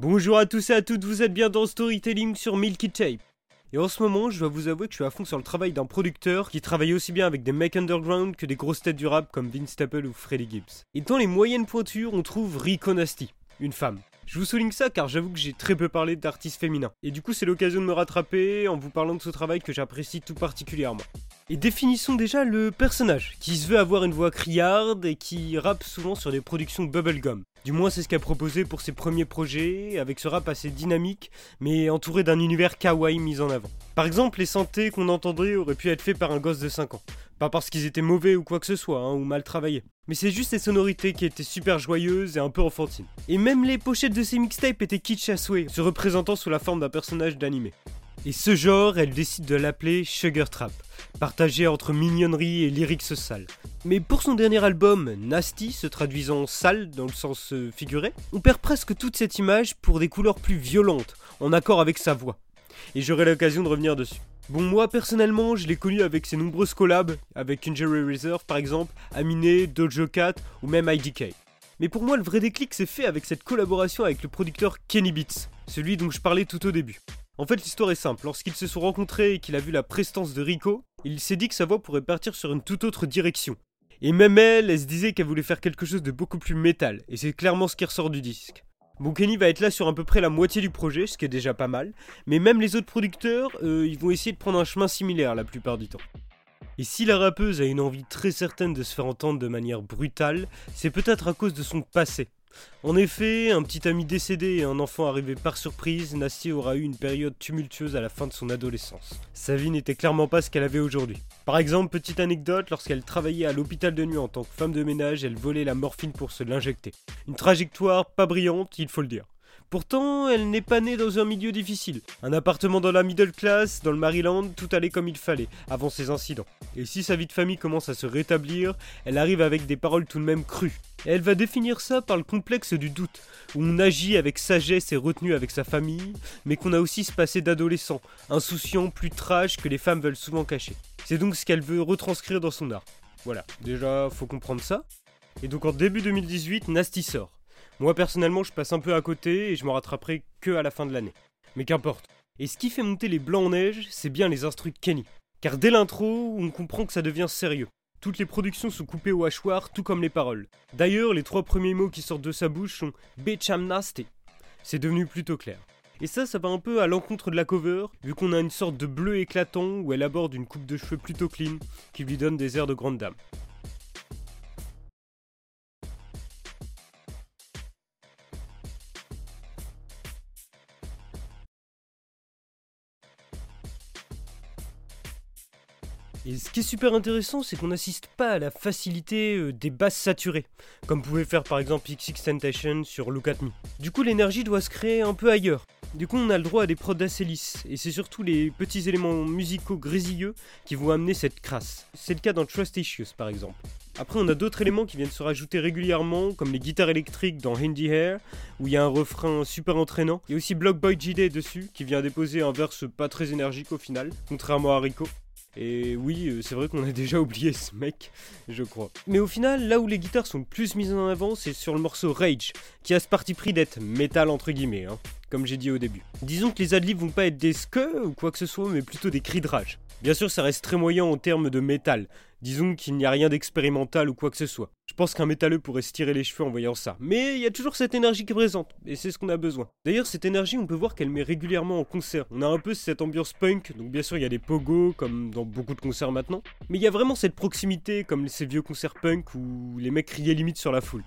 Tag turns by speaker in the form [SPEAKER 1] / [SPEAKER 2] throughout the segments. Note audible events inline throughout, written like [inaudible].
[SPEAKER 1] Bonjour à tous et à toutes, vous êtes bien dans Storytelling sur Milky Tape. Et en ce moment, je dois vous avouer que je suis à fond sur le travail d'un producteur qui travaille aussi bien avec des mecs underground que des grosses têtes du rap comme Vince Staples ou Freddie Gibbs. Et dans les moyennes pointures, on trouve Rico Nasty, une femme. Je vous souligne ça car j'avoue que j'ai très peu parlé d'artistes féminins. Et du coup, c'est l'occasion de me rattraper en vous parlant de ce travail que j'apprécie tout particulièrement. Et définissons déjà le personnage, qui se veut avoir une voix criarde et qui rappe souvent sur des productions bubblegum. Du moins c'est ce qu'a proposé pour ses premiers projets, avec ce rap assez dynamique, mais entouré d'un univers kawaii mis en avant. Par exemple, les santés qu'on entendrait auraient pu être faits par un gosse de 5 ans. Pas parce qu'ils étaient mauvais ou quoi que ce soit, hein, ou mal travaillés. Mais c'est juste ces sonorités qui étaient super joyeuses et un peu enfantines. Et même les pochettes de ces mixtapes étaient kitsch à souhait, se représentant sous la forme d'un personnage d'animé. Et ce genre, elle décide de l'appeler Sugar Trap, partagé entre mignonnerie et lyrics sales. Mais pour son dernier album, Nasty, se traduisant sale dans le sens euh, figuré, on perd presque toute cette image pour des couleurs plus violentes, en accord avec sa voix. Et j'aurai l'occasion de revenir dessus. Bon, moi personnellement, je l'ai connu avec ses nombreuses collabs, avec Injury Reserve par exemple, Aminé, Dojo Cat ou même IDK. Mais pour moi, le vrai déclic s'est fait avec cette collaboration avec le producteur Kenny Beats, celui dont je parlais tout au début. En fait, l'histoire est simple. Lorsqu'ils se sont rencontrés et qu'il a vu la prestance de Rico, il s'est dit que sa voix pourrait partir sur une toute autre direction. Et même elle, elle se disait qu'elle voulait faire quelque chose de beaucoup plus métal, et c'est clairement ce qui ressort du disque. Bon, Kenny va être là sur à peu près la moitié du projet, ce qui est déjà pas mal, mais même les autres producteurs, euh, ils vont essayer de prendre un chemin similaire la plupart du temps. Et si la rappeuse a une envie très certaine de se faire entendre de manière brutale, c'est peut-être à cause de son passé. En effet, un petit ami décédé et un enfant arrivé par surprise, Nasty aura eu une période tumultueuse à la fin de son adolescence. Sa vie n'était clairement pas ce qu'elle avait aujourd'hui. Par exemple, petite anecdote, lorsqu'elle travaillait à l'hôpital de nuit en tant que femme de ménage, elle volait la morphine pour se l'injecter. Une trajectoire pas brillante, il faut le dire. Pourtant, elle n'est pas née dans un milieu difficile. Un appartement dans la middle class, dans le Maryland, tout allait comme il fallait, avant ces incidents. Et si sa vie de famille commence à se rétablir, elle arrive avec des paroles tout de même crues. Elle va définir ça par le complexe du doute, où on agit avec sagesse et retenue avec sa famille, mais qu'on a aussi ce passé d'adolescent, insouciant, plus trash que les femmes veulent souvent cacher. C'est donc ce qu'elle veut retranscrire dans son art. Voilà, déjà, faut comprendre ça. Et donc en début 2018, Nasty sort. Moi personnellement, je passe un peu à côté et je me rattraperai que à la fin de l'année. Mais qu'importe. Et ce qui fait monter les blancs en neige, c'est bien les instrus de Kenny. Car dès l'intro, on comprend que ça devient sérieux. Toutes les productions sont coupées au hachoir, tout comme les paroles. D'ailleurs, les trois premiers mots qui sortent de sa bouche sont nasty. C'est devenu plutôt clair. Et ça, ça va un peu à l'encontre de la cover, vu qu'on a une sorte de bleu éclatant où elle aborde une coupe de cheveux plutôt clean, qui lui donne des airs de grande dame. Et ce qui est super intéressant, c'est qu'on n'assiste pas à la facilité euh, des basses saturées, comme pouvait faire par exemple XX Temptation sur Look At Me. Du coup, l'énergie doit se créer un peu ailleurs. Du coup, on a le droit à des prods assez lisses, et c'est surtout les petits éléments musicaux grésilleux qui vont amener cette crasse. C'est le cas dans Trust Issues par exemple. Après, on a d'autres éléments qui viennent se rajouter régulièrement, comme les guitares électriques dans Handy Hair, où il y a un refrain super entraînant. Il y a aussi Block Boy JD dessus, qui vient déposer un verse pas très énergique au final, contrairement à Rico. Et oui, euh, c'est vrai qu'on a déjà [laughs] oublié ce mec, je crois. Mais au final, là où les guitares sont plus mises en avant, c'est sur le morceau Rage, qui a ce parti pris d'être métal entre guillemets, hein, comme j'ai dit au début. Disons que les adlibs vont pas être des squeux ou quoi que ce soit, mais plutôt des cris de rage. Bien sûr, ça reste très moyen en termes de métal. Disons qu'il n'y a rien d'expérimental ou quoi que ce soit. Je pense qu'un métalleux pourrait se tirer les cheveux en voyant ça. Mais il y a toujours cette énergie qui est présente, et c'est ce qu'on a besoin. D'ailleurs, cette énergie, on peut voir qu'elle met régulièrement en concert. On a un peu cette ambiance punk, donc bien sûr, il y a des pogos, comme dans beaucoup de concerts maintenant. Mais il y a vraiment cette proximité, comme ces vieux concerts punk où les mecs criaient limite sur la foule.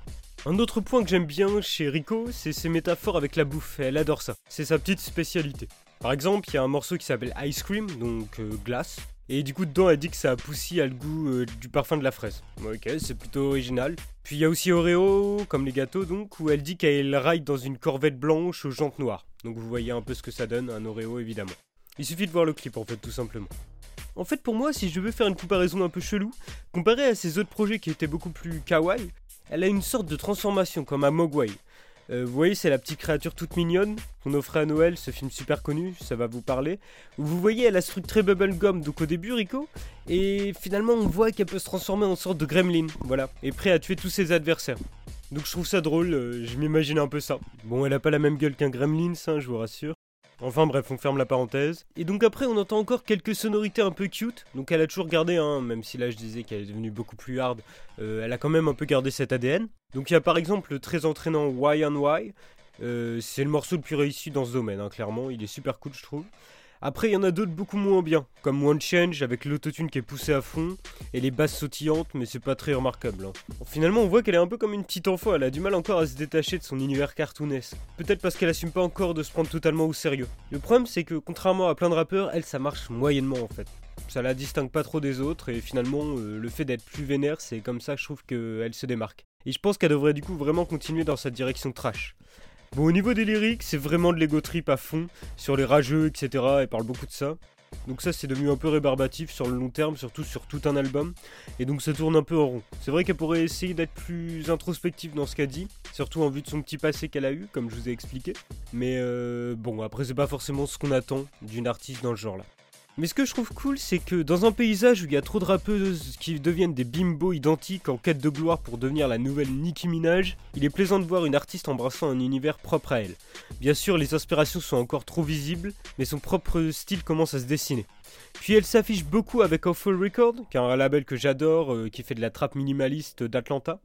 [SPEAKER 1] Un autre point que j'aime bien chez Rico, c'est ses métaphores avec la bouffe. Elle adore ça. C'est sa petite spécialité. Par exemple, il y a un morceau qui s'appelle Ice Cream, donc euh, glace. Et du coup, dedans, elle dit que ça a poussi à le goût euh, du parfum de la fraise. Ok, c'est plutôt original. Puis il y a aussi Oreo, comme les gâteaux donc, où elle dit qu'elle ride dans une corvette blanche aux jantes noires. Donc vous voyez un peu ce que ça donne, un Oreo évidemment. Il suffit de voir le clip en fait, tout simplement. En fait, pour moi, si je veux faire une comparaison un peu chelou, comparé à ses autres projets qui étaient beaucoup plus kawaii, elle a une sorte de transformation comme à Mogwai. Euh, vous voyez, c'est la petite créature toute mignonne qu'on offrait à Noël, ce film super connu, ça va vous parler. Vous voyez, elle a ce truc très bubblegum, donc au début, Rico, et finalement, on voit qu'elle peut se transformer en sorte de gremlin, voilà, et prêt à tuer tous ses adversaires. Donc je trouve ça drôle, euh, je m'imagine un peu ça. Bon, elle a pas la même gueule qu'un Gremlins, hein, je vous rassure. Enfin bref, on ferme la parenthèse. Et donc après, on entend encore quelques sonorités un peu cute. Donc elle a toujours gardé, hein, même si là je disais qu'elle est devenue beaucoup plus hard, euh, elle a quand même un peu gardé cet ADN. Donc il y a par exemple le très entraînant Why and Why. Euh, c'est le morceau le plus réussi dans ce domaine, hein, clairement. Il est super cool, je trouve. Après, il y en a d'autres beaucoup moins bien, comme One Change avec l'autotune qui est poussé à fond et les basses sautillantes, mais c'est pas très remarquable. Hein. Finalement, on voit qu'elle est un peu comme une petite enfant, elle a du mal encore à se détacher de son univers cartoonesque. Peut-être parce qu'elle assume pas encore de se prendre totalement au sérieux. Le problème, c'est que contrairement à plein de rappeurs, elle, ça marche moyennement en fait. Ça la distingue pas trop des autres et finalement, euh, le fait d'être plus vénère, c'est comme ça que je trouve qu'elle se démarque. Et je pense qu'elle devrait du coup vraiment continuer dans sa direction trash. Bon, au niveau des lyriques, c'est vraiment de l'ego trip à fond, sur les rageux, etc. Elle parle beaucoup de ça. Donc ça c'est devenu un peu rébarbatif sur le long terme, surtout sur tout un album. Et donc ça tourne un peu en rond. C'est vrai qu'elle pourrait essayer d'être plus introspective dans ce qu'elle dit, surtout en vue de son petit passé qu'elle a eu, comme je vous ai expliqué. Mais euh, bon, après c'est pas forcément ce qu'on attend d'une artiste dans le genre là. Mais ce que je trouve cool, c'est que dans un paysage où il y a trop de rappeuses qui deviennent des bimbos identiques en quête de gloire pour devenir la nouvelle Nicki Minaj, il est plaisant de voir une artiste embrassant un univers propre à elle. Bien sûr, les inspirations sont encore trop visibles, mais son propre style commence à se dessiner. Puis elle s'affiche beaucoup avec Awful Record, qui est un label que j'adore, euh, qui fait de la trappe minimaliste d'Atlanta.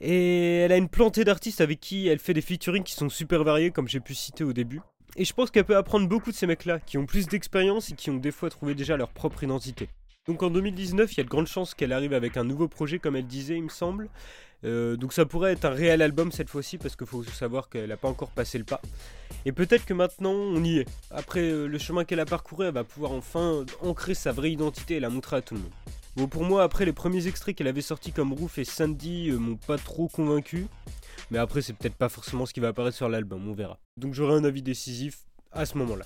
[SPEAKER 1] Et elle a une plantée d'artistes avec qui elle fait des featuring qui sont super variés, comme j'ai pu citer au début. Et je pense qu'elle peut apprendre beaucoup de ces mecs-là, qui ont plus d'expérience et qui ont des fois trouvé déjà leur propre identité. Donc en 2019, il y a de grandes chances qu'elle arrive avec un nouveau projet, comme elle disait, il me semble. Euh, donc ça pourrait être un réel album cette fois-ci, parce qu'il faut savoir qu'elle n'a pas encore passé le pas. Et peut-être que maintenant, on y est. Après euh, le chemin qu'elle a parcouru, elle va pouvoir enfin ancrer sa vraie identité et la montrer à tout le monde. Bon, pour moi, après les premiers extraits qu'elle avait sortis comme Roof et Sandy euh, m'ont pas trop convaincu. Mais après, c'est peut-être pas forcément ce qui va apparaître sur l'album, on verra. Donc j'aurai un avis décisif à ce moment-là.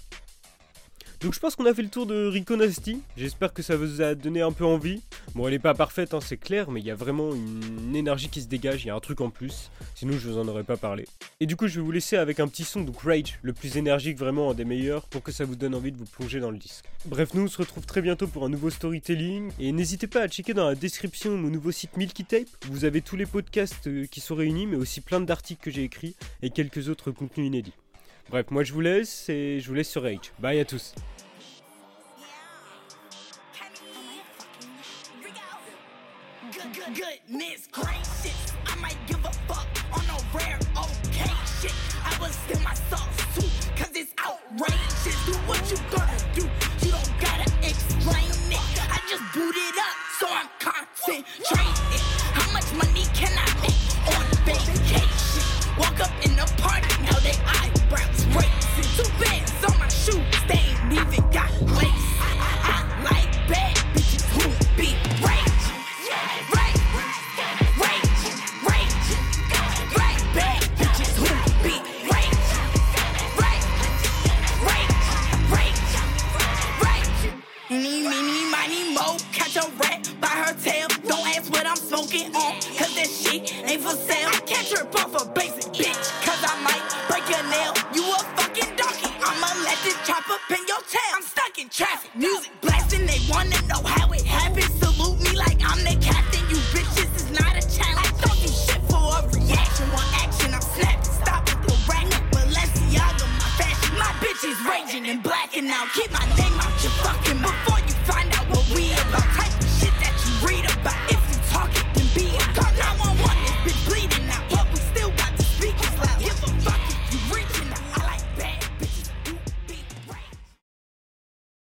[SPEAKER 1] Donc je pense qu'on a fait le tour de Rico Nasty. J'espère que ça vous a donné un peu envie. Bon, elle est pas parfaite, hein, c'est clair, mais il y a vraiment une énergie qui se dégage, il y a un truc en plus. Sinon, je vous en aurais pas parlé. Et du coup, je vais vous laisser avec un petit son, donc Rage, le plus énergique, vraiment un des meilleurs, pour que ça vous donne envie de vous plonger dans le disque. Bref, nous on se retrouve très bientôt pour un nouveau storytelling. Et n'hésitez pas à checker dans la description mon nouveau site Milky Tape. Vous avez tous les podcasts euh, qui sont réunis, mais aussi plein d'articles que j'ai écrits et quelques autres contenus inédits. Bref, moi je vous laisse et je vous laisse sur Rage. Bye à tous. dodging and blacking out. Keep my name out your fucking before you find out what we about. Type